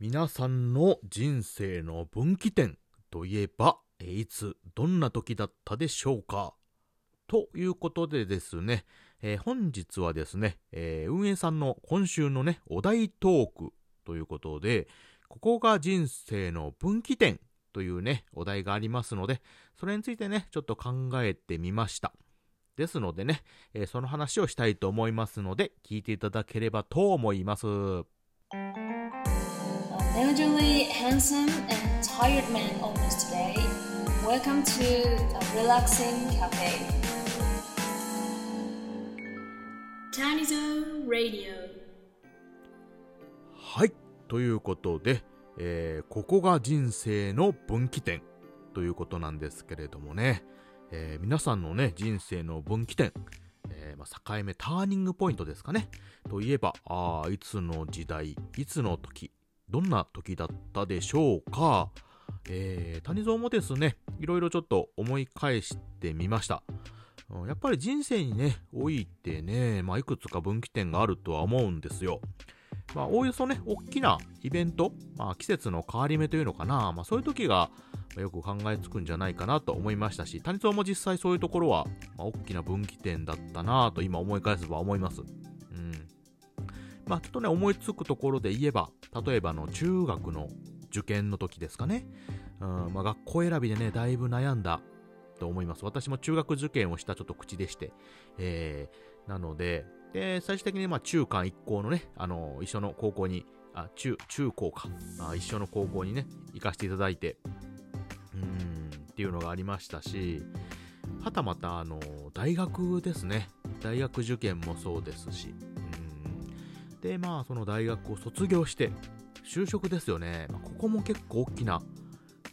皆さんの人生の分岐点といえば、いつ、どんな時だったでしょうか？ということでですね、えー、本日はですね、えー、運営さんの今週のね、お題トークということで、ここが人生の分岐点というね、お題がありますので、それについてね、ちょっと考えてみました。ですのでね、えー、その話をしたいと思いますので、聞いていただければと思います。Elderly, handsome, and tired man owners today. Welcome to a relaxing cafe. Tanizo Radio. はい、ということで、えー、ここが人生の分岐点ということなんですけれどもね、えー、皆さんのね、人生の分岐点、えー、まあ、境目、ターニングポイントですかね。といえば、ああ、いつの時代、いつの時、どんな時だったでしょうか？えー、谷蔵もですね、いろいろちょっと思い返してみました。やっぱり人生にね、おいてね、まあ、いくつか分岐点があるとは思うんですよ。まあ、おおよそね、大きなイベント、まあ、季節の変わり目というのかな、まあ、そういう時が、よく考えつくんじゃないかなと思いましたし、谷蔵も実際そういうところは、まあ、大きな分岐点だったなと今思い返せば思います。まあ、ちょっとね、思いつくところで言えば、例えばの中学の受験の時ですかね。うん、まあ、学校選びでね、だいぶ悩んだと思います。私も中学受験をしたちょっと口でして。えー、なので、で、最終的にまあ中間一校のね、あの、一緒の高校に、あ、中、中高か。あ一緒の高校にね、行かせていただいて、うん、っていうのがありましたし、はたまた、あの、大学ですね。大学受験もそうですし、で、まあ、その大学を卒業して、就職ですよね。まあ、ここも結構大きな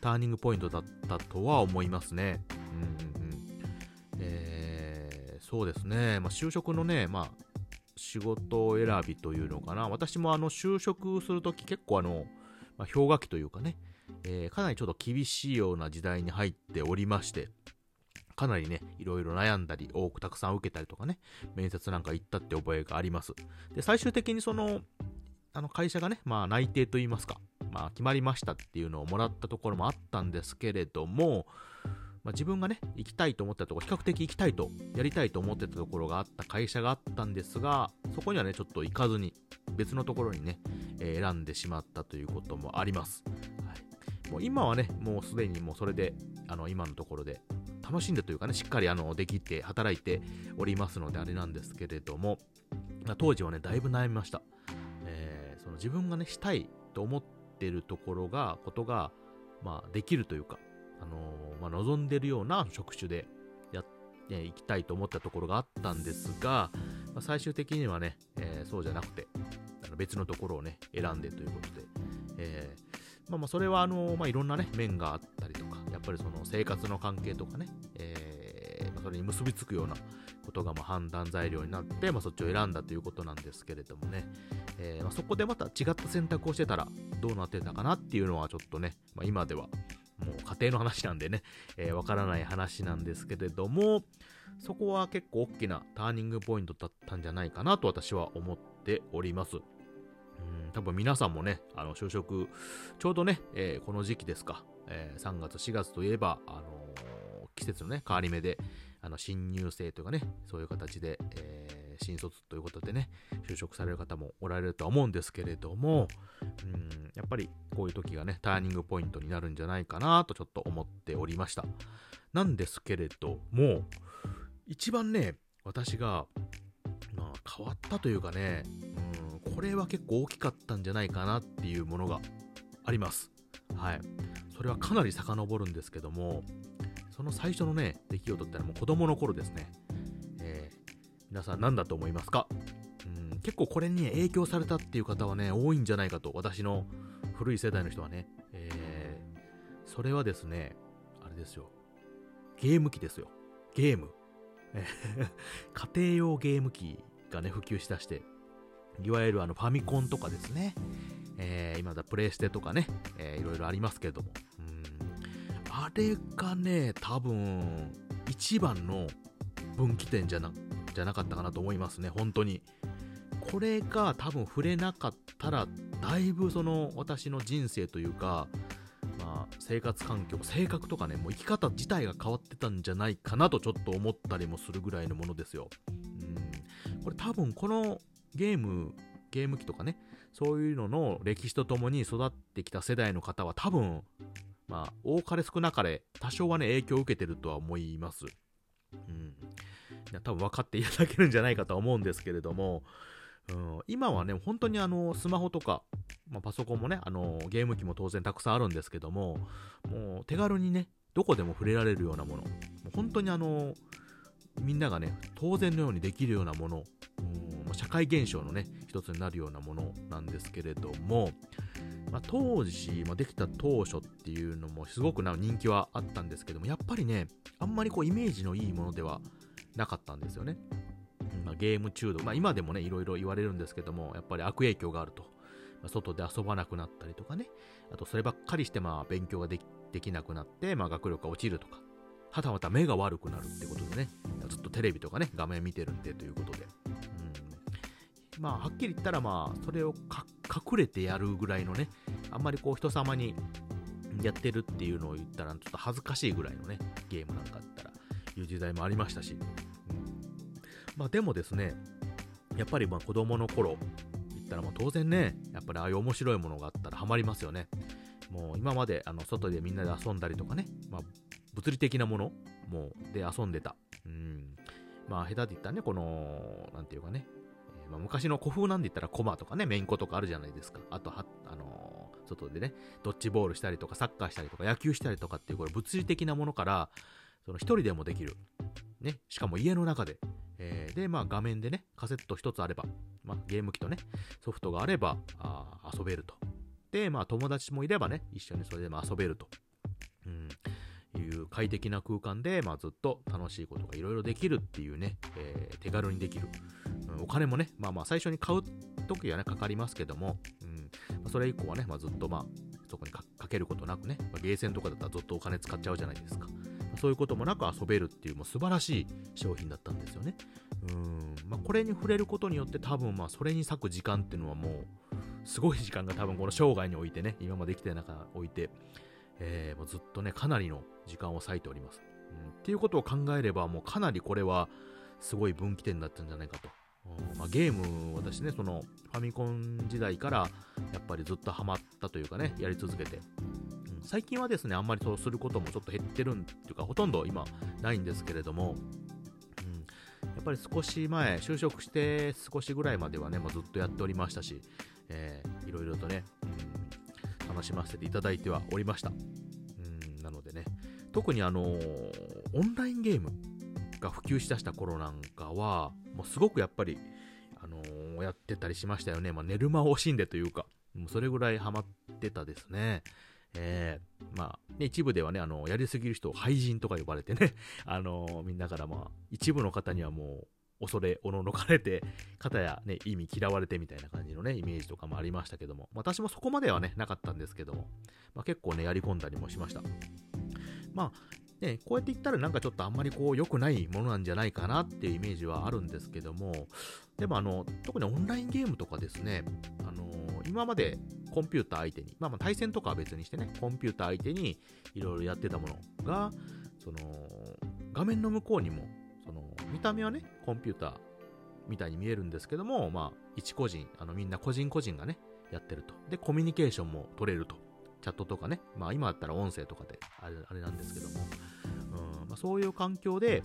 ターニングポイントだったとは思いますね。うんうんうん。えー、そうですね。まあ、就職のね、まあ、仕事選びというのかな。私もあの、就職するとき結構あの、まあ、氷河期というかね、えー、かなりちょっと厳しいような時代に入っておりまして、かなりね、いろいろ悩んだり、多くたくさん受けたりとかね、面接なんか行ったって覚えがあります。で、最終的にその、あの会社がね、まあ内定と言いますか、まあ決まりましたっていうのをもらったところもあったんですけれども、まあ、自分がね、行きたいと思ったところ、比較的行きたいと、やりたいと思ってたところがあった会社があったんですが、そこにはね、ちょっと行かずに、別のところにね、えー、選んでしまったということもあります。はい、もう今はね、もうすでにもうそれで、あの、今のところで、楽しんでというかね、しっかりあの、できて働いておりますのであれなんですけれども、当時はね、だいぶ悩みました。えー、その自分がね、したいと思ってるところが、ことが、まあ、できるというか、あのー、まあ、望んでるような職種でやっていきたいと思ったところがあったんですが、まあ、最終的にはね、えー、そうじゃなくて、あの別のところをね、選んでということで、えー、まあまあ、それはあのー、まあ、いろんなね、面があったりとか、やっぱりその生活の関係とかね、えー、それに結びつくようなことがま判断材料になって、まあ、そっちを選んだということなんですけれどもね、えー、ま、そこでまた違った選択をしてたらどうなってたかなっていうのはちょっとね、まあ、今ではもう家庭の話なんでね、えー、わからない話なんですけれども、そこは結構大きなターニングポイントだったんじゃないかなと私は思っております。多分皆さんもね、あの就職、ちょうどね、えー、この時期ですか、えー、3月、4月といえば、あのー、季節のね、変わり目で、あの、新入生というかね、そういう形で、えー、新卒ということでね、就職される方もおられるとは思うんですけれども、うん、やっぱりこういう時がね、ターニングポイントになるんじゃないかなとちょっと思っておりました。なんですけれども、一番ね、私が、まあ、変わったというかね、これは結構大きかったんじゃないかなっていうものがあります。はい。それはかなり遡るんですけども、その最初のね、出来事ってのはもう子供の頃ですね。えー、皆さん何だと思いますか？うん結構これに影響されたっていう方はね、多いんじゃないかと、私の古い世代の人はね。えー、それはですね、あれですよ。ゲーム機ですよ。ゲーム。家庭用ゲーム機がね、普及しだして、いわゆるあのファミコンとかですね、えー、今だプレイステとかね、えー、いろいろありますけれども、あれがね、多分、一番の分岐点じゃな、じゃなかったかなと思いますね、本当に。これが多分触れなかったら、だいぶその私の人生というか、まあ、生活環境、性格とかね、もう生き方自体が変わってたんじゃないかなとちょっと思ったりもするぐらいのものですよ。うん。これ多分このゲーム、ゲーム機とかね、そういうのの歴史とともに育ってきた世代の方は多分、まあ、多かれ少なかれ、多少はね、影響を受けてるとは思います。うん。多分分かっていただけるんじゃないかとは思うんですけれども、うん、今はね、本当にあの、スマホとか、まあ、パソコンもね、あの、ゲーム機も当然たくさんあるんですけども、もう手軽にね、どこでも触れられるようなもの、もう本当にあの、みんながね、当然のようにできるようなもの、う、社会現象のね、一つになるようなものなんですけれども、まあ、当時、まあ、できた当初っていうのもすごくな人気はあったんですけども、やっぱりね、あんまりこうイメージのいいものではなかったんですよね。まあ、ゲーム中毒、まあ、今でもね、いろいろ言われるんですけども、やっぱり悪影響があると。まあ、外で遊ばなくなったりとかね、あとそればっかりしてまあ勉強ができできなくなって、まあ、学力が落ちるとか、はたまた目が悪くなるってことでね、ずっとテレビとかね、画面見てるんでということで。まあ、はっきり言ったらまあ、それを隠れてやるぐらいのね、あんまりこう人様にやってるっていうのを言ったら、ちょっと恥ずかしいぐらいのね、ゲームなんかだったら、いう時代もありましたし、まあでもですね、やっぱりまあ子供の頃、言ったらまあ当然ね、やっぱりああいう面白いものがあったらハマりますよね。もう今まであの外でみんなで遊んだりとかね、まあ物理的なものもうで遊んでた。うん。まあ下手で言ったらね、この、なんていうかね、まあ、昔の古風なんで言ったらコマとかね、メインコとかあるじゃないですか。あとは、あのー、外でね、ドッジボールしたりとか、サッカーしたりとか、野球したりとかっていう、これ物理的なものから、その一人でもできる。ね、しかも家の中で、えー、で、まあ画面でね、カセット一つあれば、まあゲーム機とね、ソフトがあれば、あ遊べると。で、まあ友達もいればね、一緒にそれでも遊べると。うん、いう快適な空間で、まあずっと楽しいことがいろいろできるっていうね、えー、手軽にできる。お金もね、まあまあ最初に買う時はね、かかりますけども、うん、それ以降はね、まあずっとまあ、そこにかけることなくね、まあ、ゲーセンとかだったらずっとお金使っちゃうじゃないですか。そういうこともなく遊べるっていうもう素晴らしい商品だったんですよね。うん。まあ、これに触れることによって多分まあそれに割く時間っていうのはもうすごい時間が多分この生涯においてね、今まで生きてる中において、えー、もうずっとね、かなりの時間を割いております。うん。っていうことを考えればもうかなりこれはすごい分岐点だったんじゃないかと。うんまあ、ゲーム、私ね、そのファミコン時代からやっぱりずっとハマったというかね、やり続けて、うん最近はですね、あんまりそうすることもちょっと減ってるんっていうか、ほとんど今ないんですけれども、うん、やっぱり少し前、就職して少しぐらいまではね、もうずっとやっておりましたし、えー、いろいろとね、うん、楽しませていただいてはおりました。うん、なのでね、特にあのー、オンラインゲームが普及しだした頃なんかは、もうすごくやっぱり、あのー、やってたりしましたよね。まあ、寝る間を惜しんでというか、もうそれぐらいハマってたですね。えー、まあ、ね、一部ではね、あの、やりすぎる人を廃人とか呼ばれてね、あの、みんなからまあ、一部の方にはもう、恐れ、おののかれて、方やね、意味嫌われてみたいな感じのね、イメージとかもありましたけども、私もそこまではね、なかったんですけども、まあ、結構ね、やり込んだりもしました。まあ、ね、こうやって言ったらなんかちょっとあんまりこう良くないものなんじゃないかなっていうイメージはあるんですけども、でもあの、特にオンラインゲームとかですね、あのー、今までコンピューター相手に、まあまあ対戦とかは別にしてね、コンピューター相手にいろいろやってたものが、その、画面の向こうにも、その、見た目はね、コンピューターみたいに見えるんですけども、まあ、一個人、あの、みんな個人個人がね、やってると。で、コミュニケーションも取れると。チャットとかね、まあ今だったら音声とかであれあれなんですけども、まあ、そういう環境で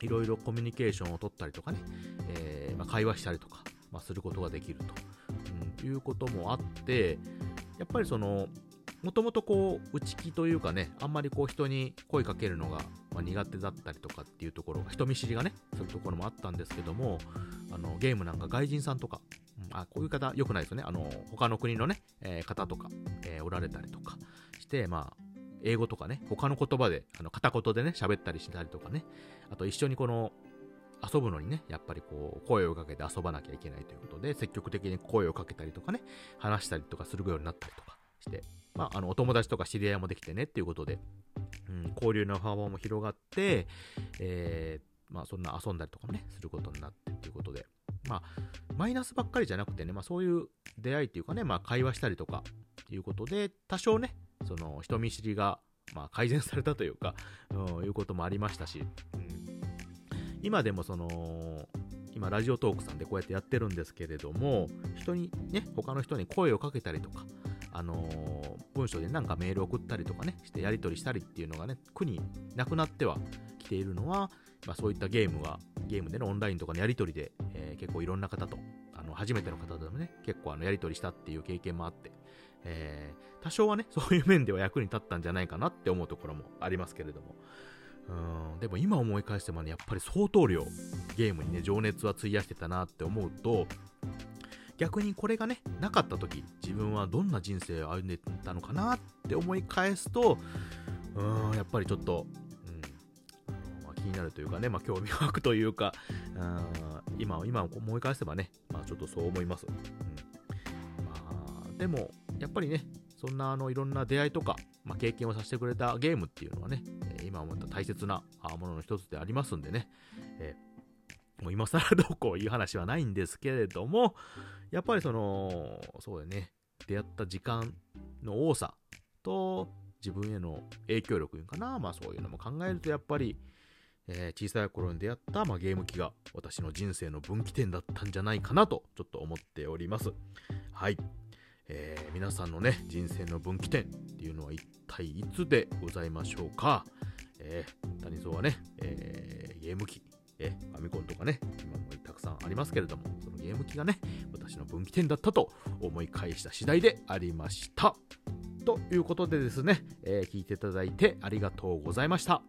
いろいろコミュニケーションを取ったりとかね、えー、まあ、会話したりとか、まあ、することができると。うんいうこともあって、やっぱりその、もともとこう、内気というかね、あんまりこう人に声かけるのが、苦手だったりとかっていうところが、人見知りがね、そういうところもあったんですけども、あの、ゲームなんか外人さんとか、うん、あ、こういう方良くないですよね。あの、他の国のね、えー、方とか、えー、おられたりとかして、まあ、英語とかね、他の言葉で、あの、片言でね、喋ったりしたりとかね、あと一緒にこの、遊ぶのにね、やっぱりこう、声をかけて遊ばなきゃいけないということで、積極的に声をかけたりとかね、話したりとかするようになったりとかして、まあ、あの、お友達とか知り合いもできてねっていうことで、うん、交流の幅も広がって、えー、まあ、そんな遊んだりとかもね、することになってっていうことで、まあ、マイナスばっかりじゃなくてね、まあ、そういう出会いっていうかね、まあ、会話したりとかっていうことで、多少ね、その人見知りが、まあ、改善されたというか、うん、いうこともありましたし、うん、今でもその、今、ラジオトークさんでこうやってやってるんですけれども、人にね、他の人に声をかけたりとか、あのー、文章でなんかメール送ったりとかね、してやり取りしたりっていうのがね、苦になくなってはきているのは、まあ、そういったゲームが、ゲームでのオンラインとかのやり取りで、えー、結構いろんな方と、あの、初めての方でもね、結構あの、やり取りしたっていう経験もあって、えー、多少はね、そういう面では役に立ったんじゃないかなって思うところもありますけれども、うん、でも今思い返してもね、やっぱり相当量、ゲームにね、情熱は費やしてたなって思うと、逆にこれがね、なかった時、自分はどんな人生を歩んでたのかなって思い返すと、うん、やっぱりちょっと、うんま、気になるというかね、まあ、興味湧くというか、うん今、今思い返せばね、まあ、ちょっとそう思います。うんまあ、でも、やっぱりね、そんなあのいろんな出会いとか、まあ、経験をさせてくれたゲームっていうのはね、今思った大切なものの一つでありますんでね、えー、もう今更どうこういう話はないんですけれども、やっぱりその、そうだね、出会った時間の多さと自分への影響力かな、まあそういうのも考えるとやっぱり、えー、小さい頃に出会った、まあ、ゲーム機が私の人生の分岐点だったんじゃないかなとちょっと思っております。はい。えー、皆さんのね、人生の分岐点っていうのは一体いつでございましょうか？えー、谷蔵はね、えー、ゲーム機、え、ファミコンとかね、今もたくさんありますけれども、そのゲーム機がね、私の分岐点だったと思い返した次第でありました。ということでですね、え、聞いていただいてありがとうございました。